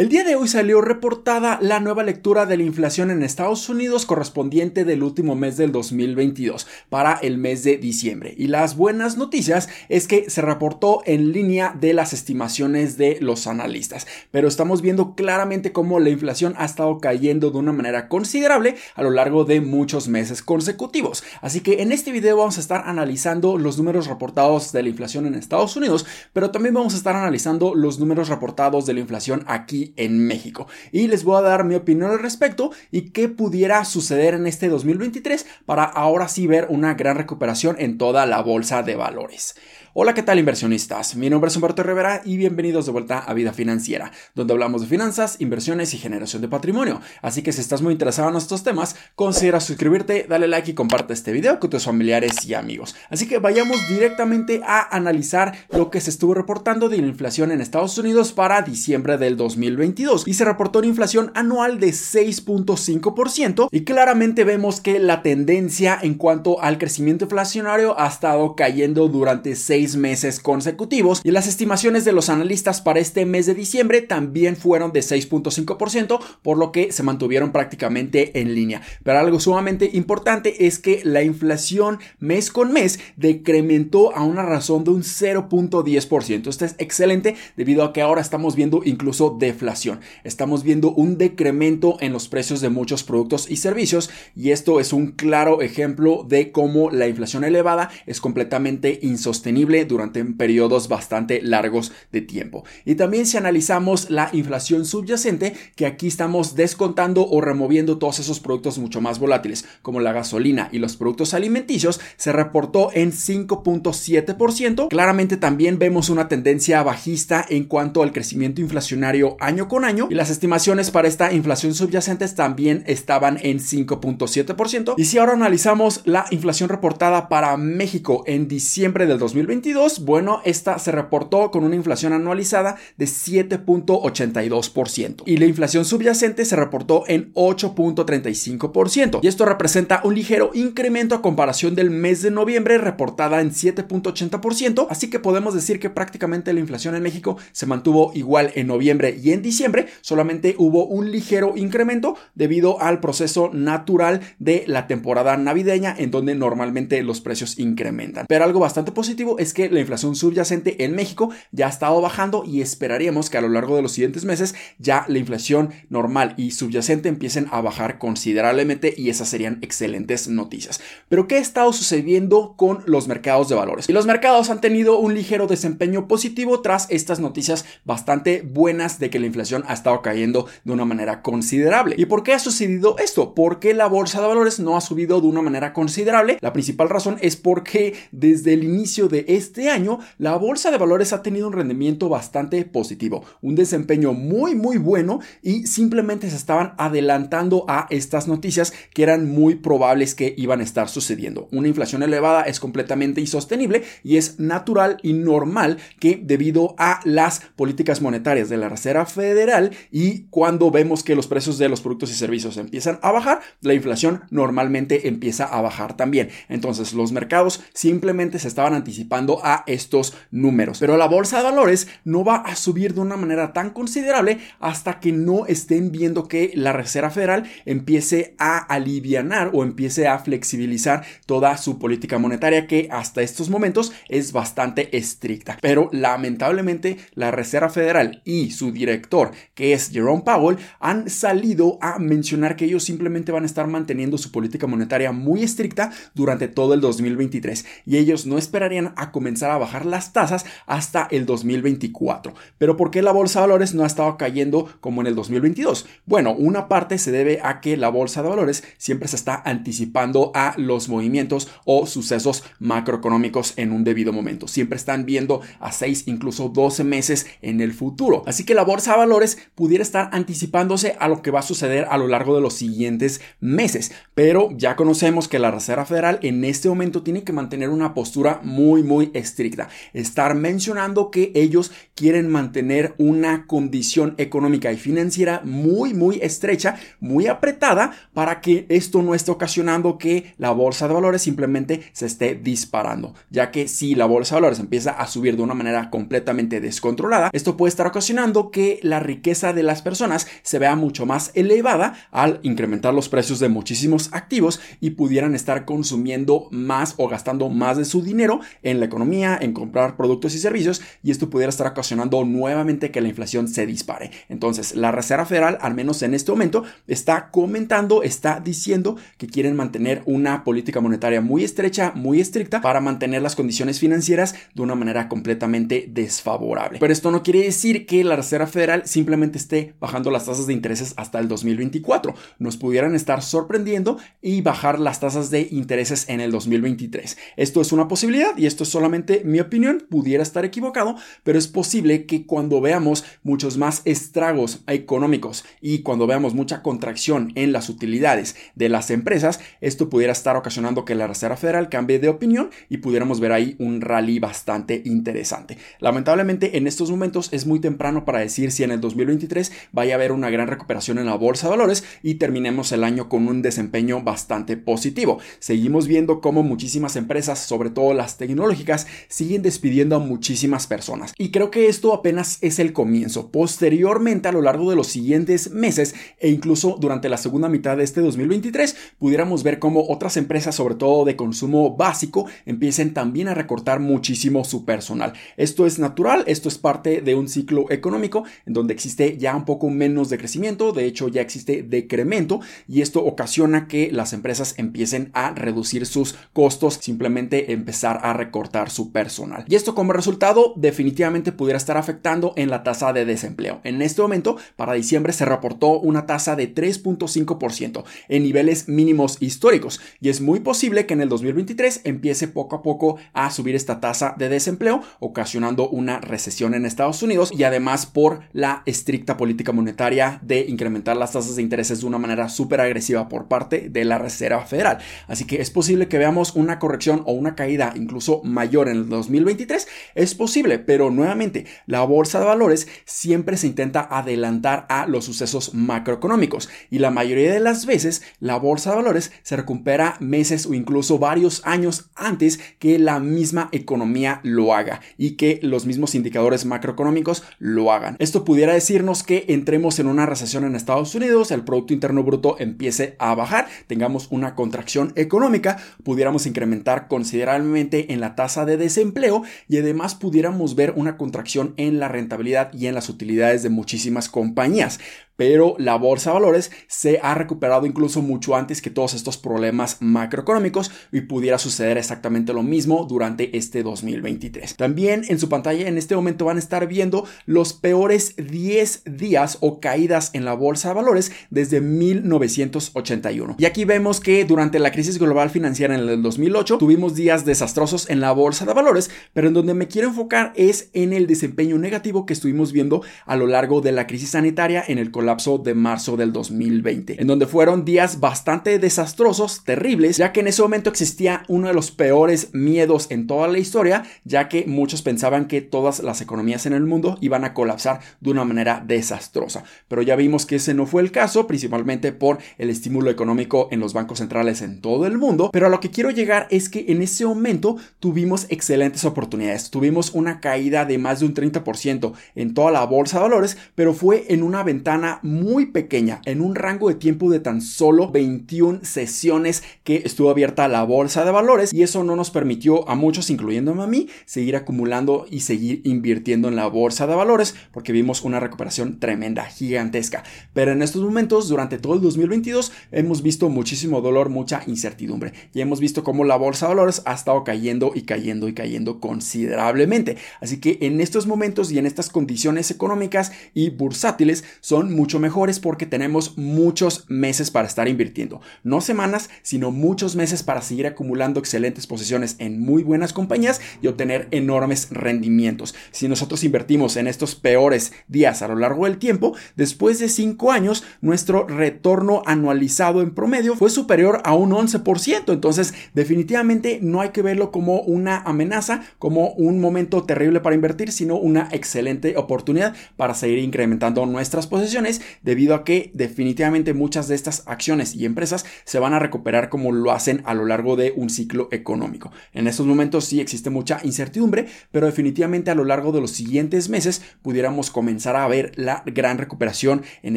El día de hoy salió reportada la nueva lectura de la inflación en Estados Unidos correspondiente del último mes del 2022 para el mes de diciembre. Y las buenas noticias es que se reportó en línea de las estimaciones de los analistas. Pero estamos viendo claramente cómo la inflación ha estado cayendo de una manera considerable a lo largo de muchos meses consecutivos. Así que en este video vamos a estar analizando los números reportados de la inflación en Estados Unidos, pero también vamos a estar analizando los números reportados de la inflación aquí en México. Y les voy a dar mi opinión al respecto y qué pudiera suceder en este 2023 para ahora sí ver una gran recuperación en toda la bolsa de valores. Hola, ¿qué tal inversionistas? Mi nombre es Humberto Rivera y bienvenidos de vuelta a Vida Financiera, donde hablamos de finanzas, inversiones y generación de patrimonio. Así que si estás muy interesado en estos temas, considera suscribirte, dale like y comparte este video con tus familiares y amigos. Así que vayamos directamente a analizar lo que se estuvo reportando de la inflación en Estados Unidos para diciembre del 2022 y se reportó una inflación anual de 6.5% y claramente vemos que la tendencia en cuanto al crecimiento inflacionario ha estado cayendo durante 6 meses consecutivos y las estimaciones de los analistas para este mes de diciembre también fueron de 6.5%, por lo que se mantuvieron prácticamente en línea. Pero algo sumamente importante es que la inflación mes con mes decrementó a una razón de un 0.10%. Esto es excelente debido a que ahora estamos viendo incluso deflación. Estamos viendo un decremento en los precios de muchos productos y servicios y esto es un claro ejemplo de cómo la inflación elevada es completamente insostenible durante periodos bastante largos de tiempo. Y también si analizamos la inflación subyacente, que aquí estamos descontando o removiendo todos esos productos mucho más volátiles, como la gasolina y los productos alimenticios, se reportó en 5.7%. Claramente también vemos una tendencia bajista en cuanto al crecimiento inflacionario año con año y las estimaciones para esta inflación subyacente también estaban en 5.7%. Y si ahora analizamos la inflación reportada para México en diciembre del 2020, bueno, esta se reportó con una inflación anualizada de 7.82% y la inflación subyacente se reportó en 8.35% y esto representa un ligero incremento a comparación del mes de noviembre reportada en 7.80%, así que podemos decir que prácticamente la inflación en México se mantuvo igual en noviembre y en diciembre, solamente hubo un ligero incremento debido al proceso natural de la temporada navideña en donde normalmente los precios incrementan. Pero algo bastante positivo es que la inflación subyacente en México ya ha estado bajando y esperaríamos que a lo largo de los siguientes meses ya la inflación normal y subyacente empiecen a bajar considerablemente y esas serían excelentes noticias. Pero ¿qué ha estado sucediendo con los mercados de valores? Y los mercados han tenido un ligero desempeño positivo tras estas noticias bastante buenas de que la inflación ha estado cayendo de una manera considerable. ¿Y por qué ha sucedido esto? Porque la bolsa de valores no ha subido de una manera considerable. La principal razón es porque desde el inicio de este año la bolsa de valores ha tenido un rendimiento bastante positivo, un desempeño muy muy bueno y simplemente se estaban adelantando a estas noticias que eran muy probables que iban a estar sucediendo. Una inflación elevada es completamente insostenible y es natural y normal que debido a las políticas monetarias de la Reserva Federal y cuando vemos que los precios de los productos y servicios empiezan a bajar, la inflación normalmente empieza a bajar también. Entonces los mercados simplemente se estaban anticipando a estos números. Pero la bolsa de valores no va a subir de una manera tan considerable hasta que no estén viendo que la Reserva Federal empiece a alivianar o empiece a flexibilizar toda su política monetaria que hasta estos momentos es bastante estricta. Pero lamentablemente la Reserva Federal y su director, que es Jerome Powell, han salido a mencionar que ellos simplemente van a estar manteniendo su política monetaria muy estricta durante todo el 2023 y ellos no esperarían a comenzar a bajar las tasas hasta el 2024. Pero ¿por qué la bolsa de valores no ha estado cayendo como en el 2022? Bueno, una parte se debe a que la bolsa de valores siempre se está anticipando a los movimientos o sucesos macroeconómicos en un debido momento. Siempre están viendo a 6, incluso 12 meses en el futuro. Así que la bolsa de valores pudiera estar anticipándose a lo que va a suceder a lo largo de los siguientes meses. Pero ya conocemos que la Reserva Federal en este momento tiene que mantener una postura muy, muy estricta. Estar mencionando que ellos quieren mantener una condición económica y financiera muy, muy estrecha, muy apretada, para que esto no esté ocasionando que la bolsa de valores simplemente se esté disparando. Ya que si la bolsa de valores empieza a subir de una manera completamente descontrolada, esto puede estar ocasionando que la riqueza de las personas se vea mucho más elevada al incrementar los precios de muchísimos activos y pudieran estar consumiendo más o gastando más de su dinero en la economía, en comprar productos y servicios y esto pudiera estar ocasionando nuevamente que la inflación se dispare. Entonces, la Reserva Federal, al menos en este momento, está comentando, está diciendo que quieren mantener una política monetaria muy estrecha, muy estricta para mantener las condiciones financieras de una manera completamente desfavorable. Pero esto no quiere decir que la Reserva Federal simplemente esté bajando las tasas de intereses hasta el 2024. Nos pudieran estar sorprendiendo y bajar las tasas de intereses en el 2023. Esto es una posibilidad y esto es solamente mi opinión, pudiera estar equivocado, pero es posible que cuando veamos muchos más estragos económicos y cuando veamos mucha contracción en las utilidades de las empresas, esto pudiera estar ocasionando que la Reserva Federal cambie de opinión y pudiéramos ver ahí un rally bastante interesante. Lamentablemente en estos momentos es muy temprano para decir si en el 2023 vaya a haber una gran recuperación en la bolsa de valores y terminemos el año con un desempeño bastante positivo. Seguimos viendo cómo muchísimas empresas, sobre todo las tecnológicas, siguen despidiendo a muchísimas personas. Y creo que esto apenas es el comienzo. Posteriormente, a lo largo de los siguientes meses e incluso durante la segunda mitad de este 2023, pudiéramos ver cómo otras empresas, sobre todo de consumo básico, empiecen también a recortar muchísimo su personal. Esto es natural, esto es parte de un ciclo económico en donde existe ya un poco menos de crecimiento, de hecho ya existe decremento y esto ocasiona que las empresas empiecen a reducir sus costos, simplemente empezar a recortar su personal. Y esto como resultado definitivamente pudiera estar afectando en la tasa de desempleo. En este momento, para diciembre se reportó una tasa de 3.5% en niveles mínimos históricos y es muy posible que en el 2023 empiece poco a poco a subir esta tasa de desempleo, ocasionando una recesión en Estados Unidos y además por la estricta política monetaria de incrementar las tasas de intereses de una manera súper agresiva por parte de la Reserva Federal. Así que es posible que veamos una corrección o una caída incluso mayor en el 2023. Es posible, pero nuevamente la bolsa de valores siempre se intenta adelantar a los sucesos macroeconómicos y la mayoría de las veces la bolsa de valores se recupera meses o incluso varios años antes que la misma economía lo haga y que los mismos indicadores macroeconómicos lo hagan. Esto pudiera decirnos que entremos en una recesión en Estados Unidos, el Producto Interno Bruto empiece a bajar, tengamos una contracción económica, pudiéramos incrementar considerablemente en la tasa de desempleo y además pudiéramos ver una contracción en la rentabilidad y en las utilidades de muchísimas compañías pero la bolsa de valores se ha recuperado incluso mucho antes que todos estos problemas macroeconómicos y pudiera suceder exactamente lo mismo durante este 2023. También en su pantalla en este momento van a estar viendo los peores 10 días o caídas en la bolsa de valores desde 1981. Y aquí vemos que durante la crisis global financiera en el 2008 tuvimos días desastrosos en la bolsa de valores, pero en donde me quiero enfocar es en el desempeño negativo que estuvimos viendo a lo largo de la crisis sanitaria en el colapso de marzo del 2020, en donde fueron días bastante desastrosos, terribles, ya que en ese momento existía uno de los peores miedos en toda la historia, ya que muchos pensaban que todas las economías en el mundo iban a colapsar de una manera desastrosa. Pero ya vimos que ese no fue el caso, principalmente por el estímulo económico en los bancos centrales en todo el mundo. Pero a lo que quiero llegar es que en ese momento tuvimos excelentes oportunidades. Tuvimos una caída de más de un 30% en toda la bolsa de valores, pero fue en una ventana muy pequeña, en un rango de tiempo de tan solo 21 sesiones que estuvo abierta la bolsa de valores y eso no nos permitió a muchos, incluyéndome a mí, seguir acumulando y seguir invirtiendo en la bolsa de valores porque vimos una recuperación tremenda, gigantesca. Pero en estos momentos, durante todo el 2022, hemos visto muchísimo dolor, mucha incertidumbre y hemos visto cómo la bolsa de valores ha estado cayendo y cayendo y cayendo considerablemente. Así que en estos momentos y en estas condiciones económicas y bursátiles son mucho mejores porque tenemos muchos meses para estar invirtiendo. No semanas, sino muchos meses para seguir acumulando excelentes posiciones en muy buenas compañías y obtener enormes rendimientos. Si nosotros invertimos en estos peores días a lo largo del tiempo, después de 5 años, nuestro retorno anualizado en promedio fue superior a un 11%. Entonces, definitivamente no hay que verlo como una amenaza, como un momento terrible para invertir, sino una excelente oportunidad para seguir incrementando nuestras posiciones debido a que definitivamente muchas de estas acciones y empresas se van a recuperar como lo hacen a lo largo de un ciclo económico. En estos momentos sí existe mucha incertidumbre, pero definitivamente a lo largo de los siguientes meses pudiéramos comenzar a ver la gran recuperación en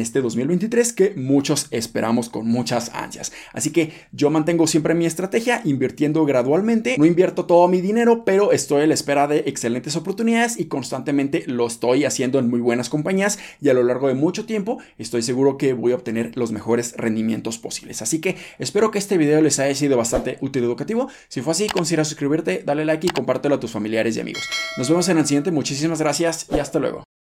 este 2023 que muchos esperamos con muchas ansias. Así que yo mantengo siempre mi estrategia invirtiendo gradualmente, no invierto todo mi dinero, pero estoy a la espera de excelentes oportunidades y constantemente lo estoy haciendo en muy buenas compañías y a lo largo de mucho estoy seguro que voy a obtener los mejores rendimientos posibles. Así que espero que este video les haya sido bastante útil y educativo. Si fue así, considera suscribirte, dale like y compártelo a tus familiares y amigos. Nos vemos en el siguiente, muchísimas gracias y hasta luego.